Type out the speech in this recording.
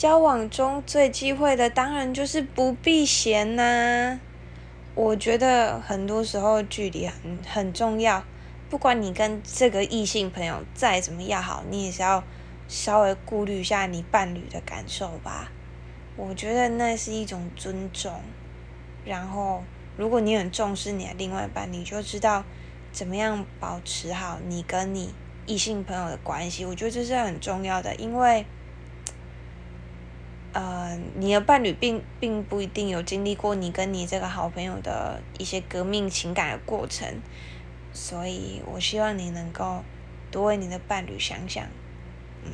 交往中最忌讳的当然就是不避嫌呐。我觉得很多时候距离很很重要，不管你跟这个异性朋友再怎么要好，你也是要稍微顾虑一下你伴侣的感受吧。我觉得那是一种尊重。然后，如果你很重视你的另外一半，你就知道怎么样保持好你跟你异性朋友的关系。我觉得这是很重要的，因为。呃，你的伴侣并并不一定有经历过你跟你这个好朋友的一些革命情感的过程，所以我希望你能够多为你的伴侣想想，嗯。